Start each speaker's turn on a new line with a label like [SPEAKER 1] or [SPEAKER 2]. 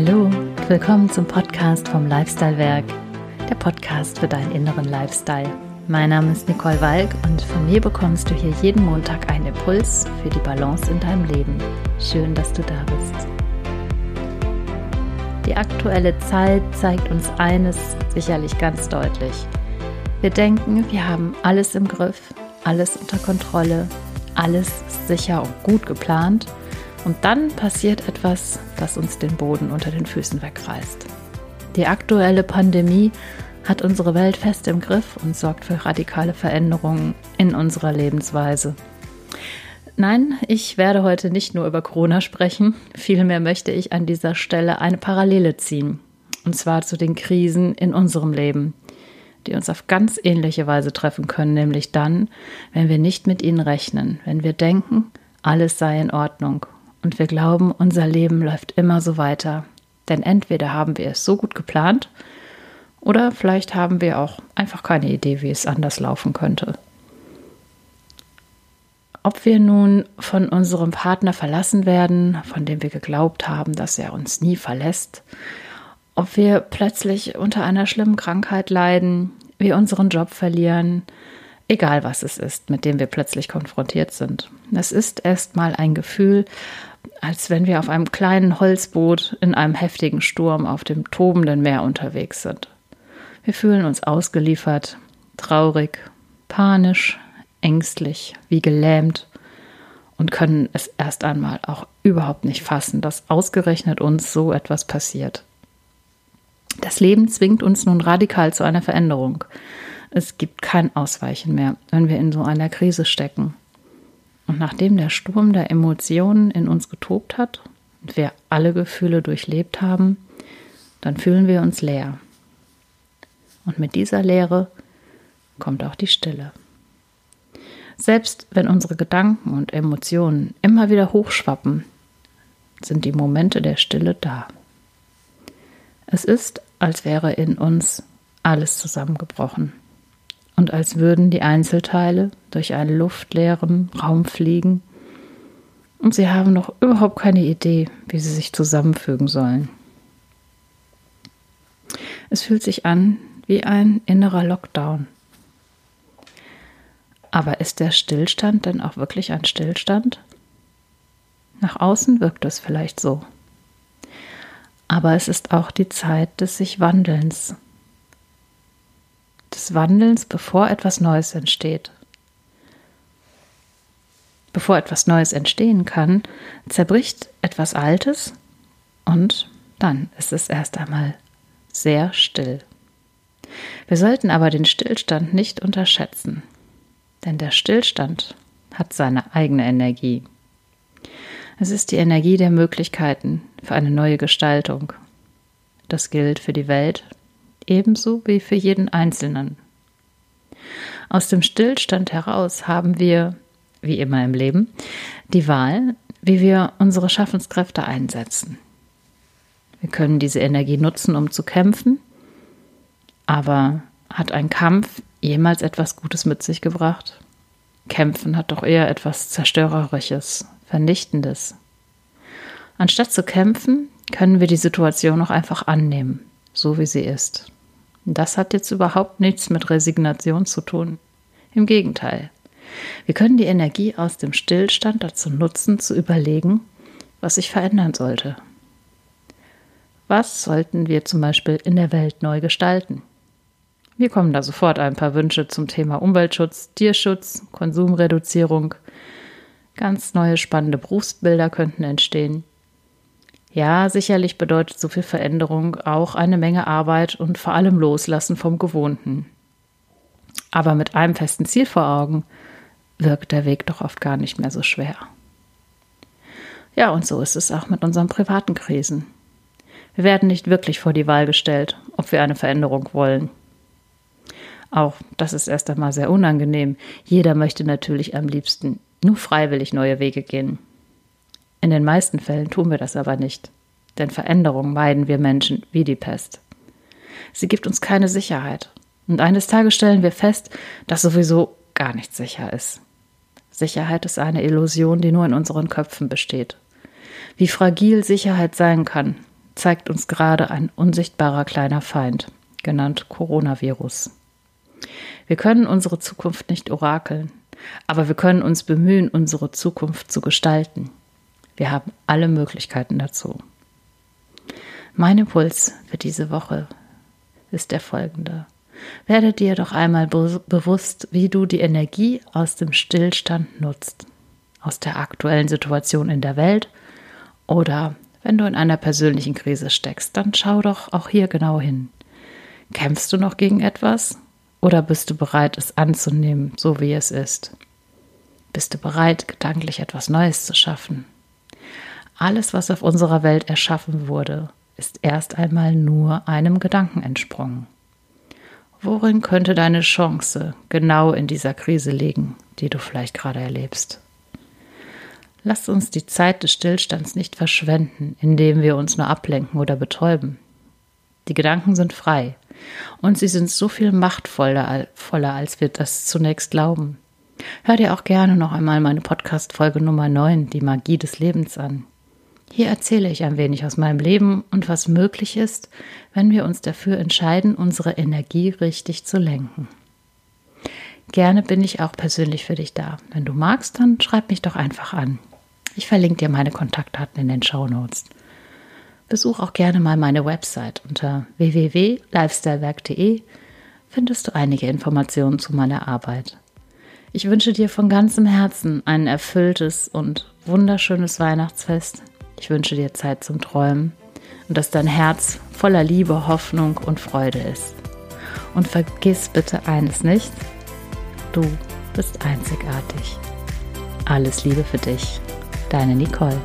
[SPEAKER 1] Hallo, willkommen zum Podcast vom Lifestyle Werk, der Podcast für deinen inneren Lifestyle. Mein Name ist Nicole Walk und von mir bekommst du hier jeden Montag einen Impuls für die Balance in deinem Leben. Schön, dass du da bist. Die aktuelle Zeit zeigt uns eines sicherlich ganz deutlich. Wir denken, wir haben alles im Griff, alles unter Kontrolle, alles ist sicher und gut geplant – und dann passiert etwas, das uns den Boden unter den Füßen wegreißt. Die aktuelle Pandemie hat unsere Welt fest im Griff und sorgt für radikale Veränderungen in unserer Lebensweise. Nein, ich werde heute nicht nur über Corona sprechen, vielmehr möchte ich an dieser Stelle eine Parallele ziehen, und zwar zu den Krisen in unserem Leben, die uns auf ganz ähnliche Weise treffen können, nämlich dann, wenn wir nicht mit ihnen rechnen, wenn wir denken, alles sei in Ordnung und wir glauben, unser Leben läuft immer so weiter. Denn entweder haben wir es so gut geplant oder vielleicht haben wir auch einfach keine Idee, wie es anders laufen könnte. Ob wir nun von unserem Partner verlassen werden, von dem wir geglaubt haben, dass er uns nie verlässt, ob wir plötzlich unter einer schlimmen Krankheit leiden, wir unseren Job verlieren, egal was es ist, mit dem wir plötzlich konfrontiert sind. Es ist erstmal ein Gefühl, als wenn wir auf einem kleinen Holzboot in einem heftigen Sturm auf dem tobenden Meer unterwegs sind. Wir fühlen uns ausgeliefert, traurig, panisch, ängstlich, wie gelähmt und können es erst einmal auch überhaupt nicht fassen, dass ausgerechnet uns so etwas passiert. Das Leben zwingt uns nun radikal zu einer Veränderung. Es gibt kein Ausweichen mehr, wenn wir in so einer Krise stecken. Und nachdem der Sturm der Emotionen in uns getobt hat und wir alle Gefühle durchlebt haben, dann fühlen wir uns leer. Und mit dieser Leere kommt auch die Stille. Selbst wenn unsere Gedanken und Emotionen immer wieder hochschwappen, sind die Momente der Stille da. Es ist, als wäre in uns alles zusammengebrochen und als würden die Einzelteile durch einen luftleeren Raum fliegen und sie haben noch überhaupt keine Idee, wie sie sich zusammenfügen sollen. Es fühlt sich an wie ein innerer Lockdown. Aber ist der Stillstand denn auch wirklich ein Stillstand? Nach außen wirkt es vielleicht so. Aber es ist auch die Zeit des sich Wandelns, des Wandelns, bevor etwas Neues entsteht. Bevor etwas Neues entstehen kann, zerbricht etwas Altes und dann ist es erst einmal sehr still. Wir sollten aber den Stillstand nicht unterschätzen, denn der Stillstand hat seine eigene Energie. Es ist die Energie der Möglichkeiten für eine neue Gestaltung. Das gilt für die Welt ebenso wie für jeden Einzelnen. Aus dem Stillstand heraus haben wir, wie immer im Leben, die Wahl, wie wir unsere Schaffenskräfte einsetzen. Wir können diese Energie nutzen, um zu kämpfen, aber hat ein Kampf jemals etwas Gutes mit sich gebracht? Kämpfen hat doch eher etwas Zerstörerisches, Vernichtendes. Anstatt zu kämpfen, können wir die Situation auch einfach annehmen, so wie sie ist. Das hat jetzt überhaupt nichts mit Resignation zu tun. Im Gegenteil. Wir können die Energie aus dem Stillstand dazu nutzen, zu überlegen, was sich verändern sollte. Was sollten wir zum Beispiel in der Welt neu gestalten? Mir kommen da sofort ein paar Wünsche zum Thema Umweltschutz, Tierschutz, Konsumreduzierung. Ganz neue spannende Berufsbilder könnten entstehen. Ja, sicherlich bedeutet so viel Veränderung auch eine Menge Arbeit und vor allem Loslassen vom Gewohnten. Aber mit einem festen Ziel vor Augen wirkt der Weg doch oft gar nicht mehr so schwer. Ja, und so ist es auch mit unseren privaten Krisen. Wir werden nicht wirklich vor die Wahl gestellt, ob wir eine Veränderung wollen. Auch das ist erst einmal sehr unangenehm. Jeder möchte natürlich am liebsten nur freiwillig neue Wege gehen. In den meisten Fällen tun wir das aber nicht, denn Veränderung meiden wir Menschen wie die Pest. Sie gibt uns keine Sicherheit. Und eines Tages stellen wir fest, dass sowieso gar nichts sicher ist. Sicherheit ist eine Illusion, die nur in unseren Köpfen besteht. Wie fragil Sicherheit sein kann, zeigt uns gerade ein unsichtbarer kleiner Feind, genannt Coronavirus. Wir können unsere Zukunft nicht orakeln, aber wir können uns bemühen, unsere Zukunft zu gestalten. Wir haben alle Möglichkeiten dazu. Mein Impuls für diese Woche ist der folgende. Werde dir doch einmal be bewusst, wie du die Energie aus dem Stillstand nutzt, aus der aktuellen Situation in der Welt oder wenn du in einer persönlichen Krise steckst, dann schau doch auch hier genau hin. Kämpfst du noch gegen etwas oder bist du bereit, es anzunehmen, so wie es ist? Bist du bereit, gedanklich etwas Neues zu schaffen? Alles, was auf unserer Welt erschaffen wurde, ist erst einmal nur einem Gedanken entsprungen. Worin könnte deine Chance genau in dieser Krise liegen, die du vielleicht gerade erlebst? Lasst uns die Zeit des Stillstands nicht verschwenden, indem wir uns nur ablenken oder betäuben. Die Gedanken sind frei und sie sind so viel machtvoller, voller, als wir das zunächst glauben. Hör dir auch gerne noch einmal meine Podcast-Folge Nummer 9, die Magie des Lebens an. Hier erzähle ich ein wenig aus meinem Leben und was möglich ist, wenn wir uns dafür entscheiden, unsere Energie richtig zu lenken. Gerne bin ich auch persönlich für dich da. Wenn du magst, dann schreib mich doch einfach an. Ich verlinke dir meine Kontaktdaten in den Show Notes. Besuch auch gerne mal meine Website unter www.lifestylewerk.de findest du einige Informationen zu meiner Arbeit. Ich wünsche dir von ganzem Herzen ein erfülltes und wunderschönes Weihnachtsfest ich wünsche dir Zeit zum Träumen und dass dein Herz voller Liebe, Hoffnung und Freude ist. Und vergiss bitte eines nicht, du bist einzigartig. Alles Liebe für dich, deine Nicole.